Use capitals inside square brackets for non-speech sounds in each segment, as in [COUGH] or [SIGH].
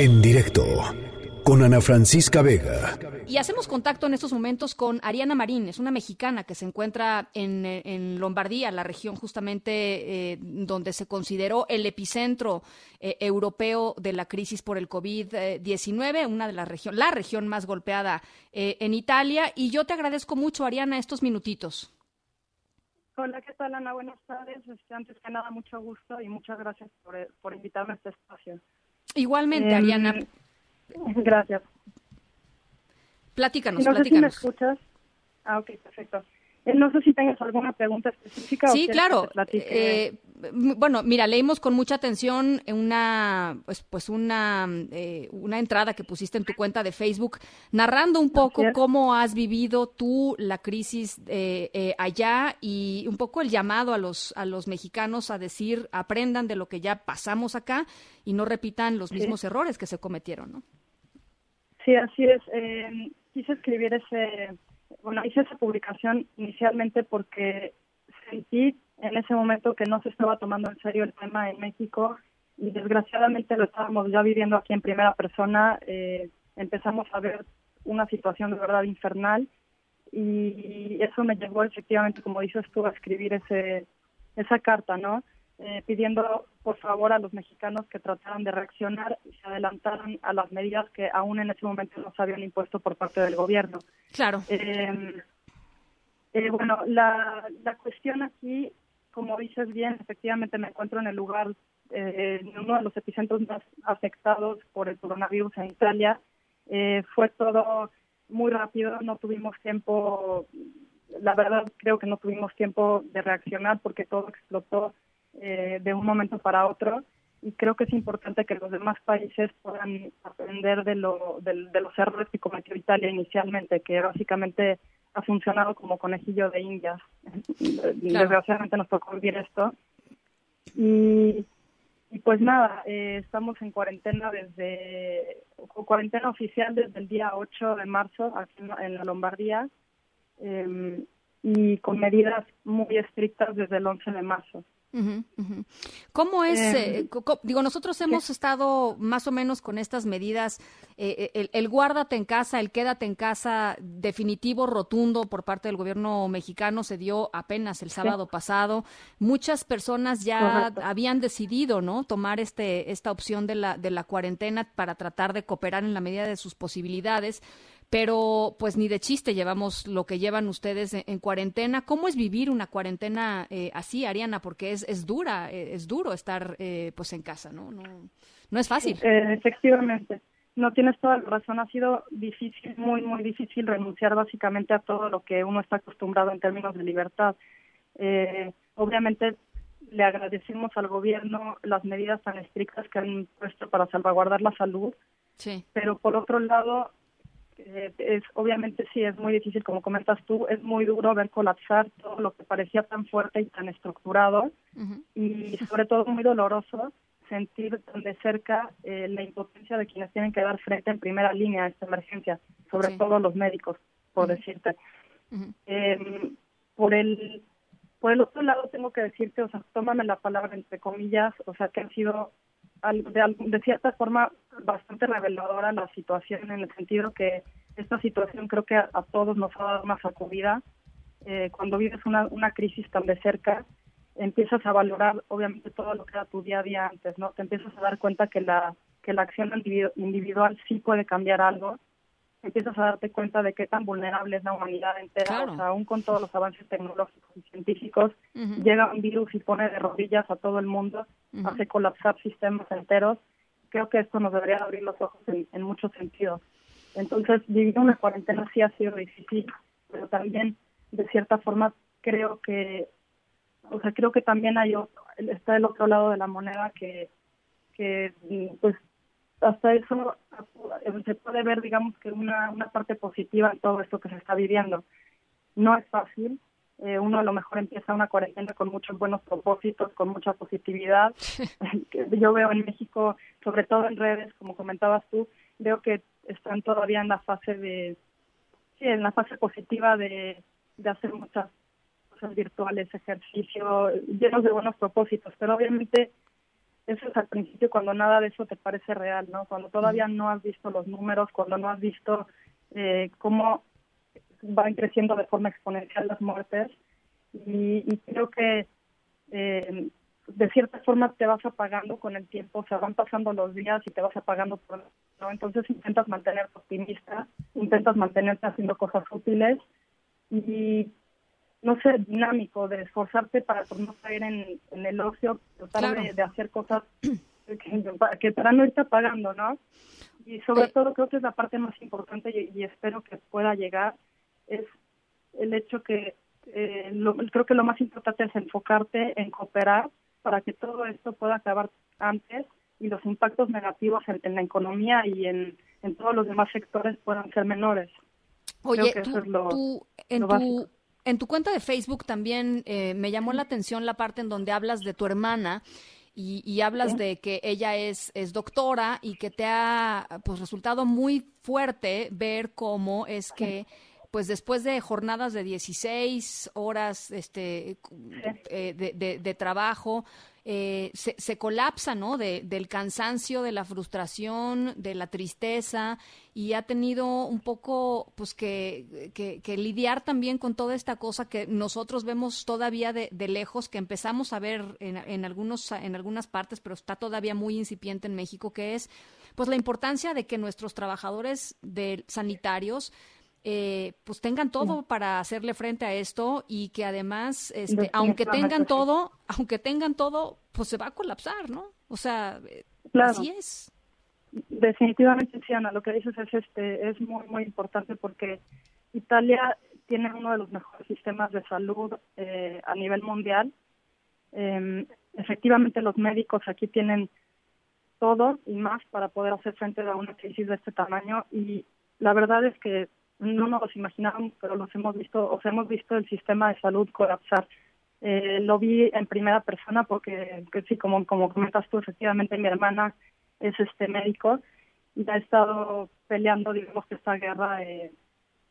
En directo con Ana Francisca Vega. Y hacemos contacto en estos momentos con Ariana Marín, es una mexicana que se encuentra en, Lombardía, la región justamente eh, donde se consideró el epicentro eh, europeo de la crisis por el COVID-19, una de las regiones, la región más golpeada eh, en Italia. Y yo te agradezco mucho, Ariana, estos minutitos. Hola, ¿qué tal, Ana? Buenas tardes. Este, antes que nada, mucho gusto y muchas gracias por, invitarme a este espacio. Igualmente, em, Ariana. Gracias. Platícanos, no Sé si me escuchas. Ah, ok, perfecto. Eh, no sé si tengas alguna pregunta específica. Sí, claro. Eh, bueno, mira, leímos con mucha atención una, pues, pues una, eh, una entrada que pusiste en tu cuenta de Facebook, narrando un poco cómo has vivido tú la crisis allá y un poco el llamado a los, a los mexicanos a decir, aprendan de lo que ya pasamos acá y no repitan los mismos errores que se cometieron, ¿no? Sí, así es. quise escribir ese bueno, hice esa publicación inicialmente porque sentí en ese momento que no se estaba tomando en serio el tema en México y desgraciadamente lo estábamos ya viviendo aquí en primera persona. Eh, empezamos a ver una situación de verdad infernal y eso me llevó efectivamente, como dices tú, a escribir ese esa carta, ¿no? Eh, pidiendo por favor a los mexicanos que trataran de reaccionar y se adelantaran a las medidas que aún en ese momento no se habían impuesto por parte del gobierno. Claro. Eh, eh, bueno, la, la cuestión aquí, como dices bien, efectivamente me encuentro en el lugar, en uno de los epicentros más afectados por el coronavirus en Italia. fue todo muy rápido, no tuvimos tiempo, la verdad creo que no tuvimos tiempo de reaccionar porque todo explotó eh, de un momento para otro y creo que es importante que los demás países puedan aprender de, lo, de, los errores que cometió Italia inicialmente, que básicamente ha funcionado como conejillo de indias. [LAUGHS] Desgraciadamente nos tocó vivir esto. Y, y pues nada, eh, estamos en cuarentena desde, cuarentena oficial desde el día 8 de marzo aquí en, la Lombardía eh, y con medidas muy estrictas desde el 11 de marzo. ¿Cómo es? Eh, em, digo, nosotros hemos estado más o menos con estas medidas, eh, eh, el, guárdate en casa, el quédate en casa definitivo, rotundo por parte del gobierno mexicano se dio apenas el sábado pasado. Muchas personas ya habían decidido, ¿no? Tomar este esta opción de la de la cuarentena para tratar de cooperar en la medida de sus posibilidades pero pues ni de chiste llevamos lo que llevan ustedes en, cuarentena. ¿Cómo es vivir una cuarentena eh, así, Ariana? Porque es, es dura, eh, es duro estar eh, pues en casa, ¿no? No, no es fácil. efectivamente. No tienes toda la razón. Ha sido difícil, muy, muy difícil renunciar básicamente a todo lo que uno está acostumbrado en términos de libertad. obviamente le agradecemos al gobierno las medidas tan estrictas que han puesto para salvaguardar la salud. Sí. Pero por otro lado, eh, es obviamente sí es muy difícil como comentas tú es muy duro ver colapsar todo lo que parecía tan fuerte y tan estructurado y sobre todo muy doloroso sentir tan de cerca eh, la impotencia de quienes tienen que dar frente en primera línea a esta emergencia sobre todo los médicos por decirte. Em, por el por el otro lado tengo que decirte o sea tómame la palabra entre comillas o sea que han sido de, de cierta forma bastante reveladora la situación en el sentido que esta situación creo que a, todos nos ha dado una sacudida. Eh, cuando vives una, una crisis tan de cerca, empiezas a valorar obviamente todo lo que era tu día a día antes, ¿no? Te empiezas a dar cuenta que la, que la acción individual sí puede cambiar algo. Empiezas a darte cuenta de qué tan vulnerable es la humanidad entera, o sea, aún con todos los avances tecnológicos y científicos, llega un virus y pone de rodillas a todo el mundo, hace colapsar sistemas enteros creo que esto nos debería abrir los ojos en, muchos sentidos. Entonces, vivir una cuarentena sí ha sido difícil, pero también, de cierta forma, creo que, o sea, creo que también hay está el otro lado de la moneda que, que pues, hasta eso se puede ver, digamos, que una, una parte positiva en todo esto que se está viviendo. No es fácil, eh, uno a lo mejor empieza una cuarentena con muchos buenos propósitos, con mucha positividad. [LAUGHS] Yo veo en México, sobre todo en redes, como comentabas tú, veo que están todavía en la fase de, sí, en la fase positiva de, de hacer muchas cosas virtuales, ejercicio, llenos de buenos propósitos, pero obviamente eso es al principio cuando nada de eso te parece real, ¿no? Cuando todavía no has visto los números, cuando no has visto eh, cómo van creciendo de forma exponencial las muertes. Y, creo que eh, de cierta forma te vas apagando con el tiempo, o sea, van pasando los días y te vas apagando por ¿no? Entonces intentas mantenerte optimista, intentas mantenerte haciendo cosas útiles y no sé, dinámico, de esforzarte para no caer en, el ocio, tratar de, hacer cosas que, para no irte pagando, ¿no? Y sobre todo creo que es la parte más importante y, espero que pueda llegar, es el hecho que eh, creo que lo más importante es enfocarte en cooperar para que todo esto pueda acabar antes y los impactos negativos en, la economía y en, todos los demás sectores puedan ser menores. Oye, tú, en tu en tu cuenta de Facebook también eh, me llamó la atención la parte en donde hablas de tu hermana y, hablas de que ella es, es doctora y que te ha pues resultado muy fuerte ver cómo es que pues después de jornadas de 16 horas este, eh, de, de, trabajo, eh, se, se, colapsa, ¿no? De, del cansancio, de la frustración, de la tristeza y ha tenido un poco, pues, que, que, lidiar también con toda esta cosa que nosotros vemos todavía de, de lejos, que empezamos a ver en, en, algunos, en algunas partes, pero está todavía muy incipiente en México, que es, pues, la importancia de que nuestros trabajadores de sanitarios eh, pues tengan todo para hacerle frente a esto y que además, este, aunque tengan todo, aunque tengan todo, pues se va a colapsar, ¿no? O sea, eh, así es. Definitivamente, sí, Ana, lo que dices es, este, es muy, muy importante porque Italia tiene uno de los mejores sistemas de salud eh, a nivel mundial. Em, efectivamente, los médicos aquí tienen todo y más para poder hacer frente a una crisis de este tamaño y la verdad es que no nos los imaginábamos, pero los hemos visto, o sea, hemos visto el sistema de salud colapsar. Eh, lo vi en primera persona porque, sí, como, como comentas tú, efectivamente mi hermana es este médico y ha estado peleando, digamos, que esta guerra eh,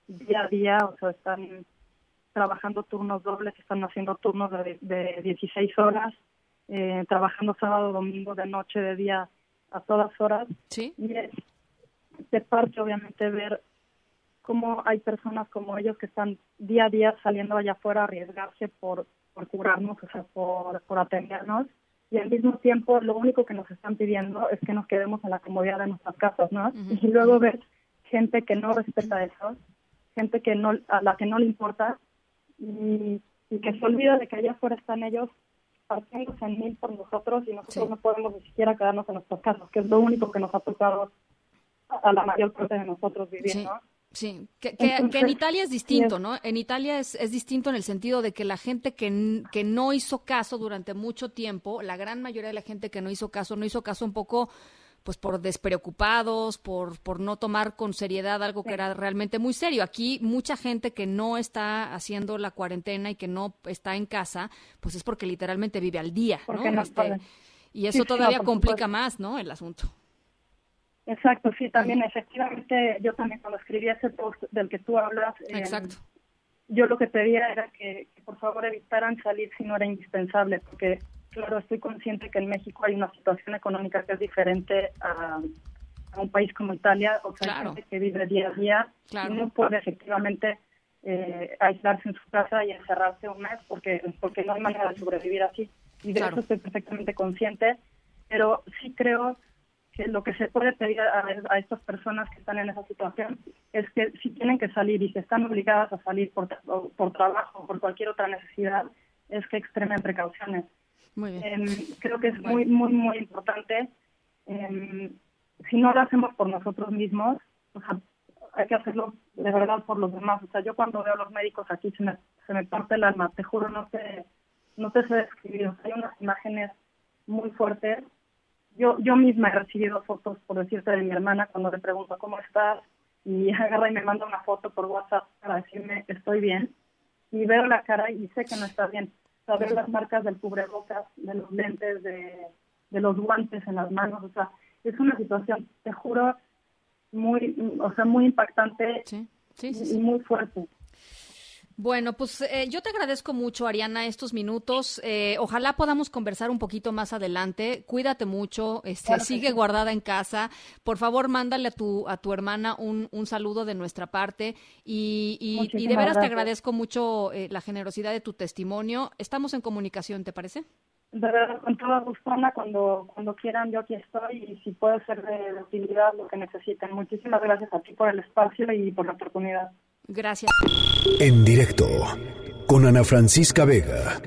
día a día, o sea, están trabajando turnos dobles, están haciendo turnos de, de 16 horas, eh, trabajando sábado, domingo, de noche, de día, a todas horas. ¿Sí? Y es de parte, obviamente, ver cómo hay personas como ellos que están día a día saliendo allá afuera a arriesgarse por, por curarnos, o sea, por, por atendernos. Y al mismo tiempo, lo único que nos están pidiendo es que nos quedemos en la comodidad de nuestras casas, ¿no? Y luego ves gente que no respeta eso, gente que no, a la que no le importa y, y que se olvida de que allá afuera están ellos partiéndose en mil por nosotros y nosotros no podemos ni siquiera quedarnos en nuestras casas, que es lo único que nos ha tocado a la mayor parte de nosotros vivir, ¿no? Sí, que, en Italia es distinto, ¿no? En Italia es, es, distinto en el sentido de que la gente que, que no hizo caso durante mucho tiempo, la gran mayoría de la gente que no hizo caso, no hizo caso un poco pues por despreocupados, por, por no tomar con seriedad algo que era realmente muy serio. Aquí mucha gente que no está haciendo la cuarentena y que no está en casa, pues es porque literalmente vive al día, ¿no? Este, y eso todavía complica más, ¿no? El asunto. Exacto, sí, también efectivamente yo también cuando escribí ese post del que tú hablas, Exacto. yo lo que pedía era que, por favor evitaran salir si no era indispensable, porque claro, estoy consciente que en México hay una situación económica que es diferente a, un país como Italia, o sea, gente que vive día a día y no puede efectivamente eh, aislarse en su casa y encerrarse un mes porque, porque no hay manera de sobrevivir así. Y de eso estoy perfectamente consciente, pero sí creo lo que se puede pedir a, estas personas que están en esa situación es que si tienen que salir y si están obligadas a salir por, por trabajo o por cualquier otra necesidad, es que extremen precauciones. Em, creo que es muy, muy, muy importante. Em, si no lo hacemos por nosotros mismos, hay que hacerlo de verdad por los demás. O sea, yo cuando veo a los médicos aquí se me, se me parte el alma, te juro, no te, no te sé describir. hay unas imágenes muy fuertes yo, yo misma he recibido fotos, por decirte, de mi hermana cuando le pregunto cómo estás y agarra y me manda una foto por WhatsApp para decirme estoy bien y veo la cara y sé que no está bien. O sea, las marcas del cubrebocas, de los lentes, de, de los guantes en las manos, o sea, es una situación, te juro, muy, o sea, muy impactante y muy fuerte. Bueno, pues eh, yo te agradezco mucho, Ariana, estos minutos. Eh, ojalá podamos conversar un poquito más adelante. Cuídate mucho, este, sigue guardada en casa. Por favor, mándale a tu, a tu hermana un, un saludo de nuestra parte. Y, y, de veras te agradezco mucho eh, la generosidad de tu testimonio. Estamos en comunicación, ¿te parece? De verdad, con toda gusto, cuando, cuando quieran, yo aquí estoy y si puedo ser de utilidad lo que necesiten. Muchísimas gracias a ti por el espacio y por la oportunidad. Gracias. En directo con Ana Francisca Vega.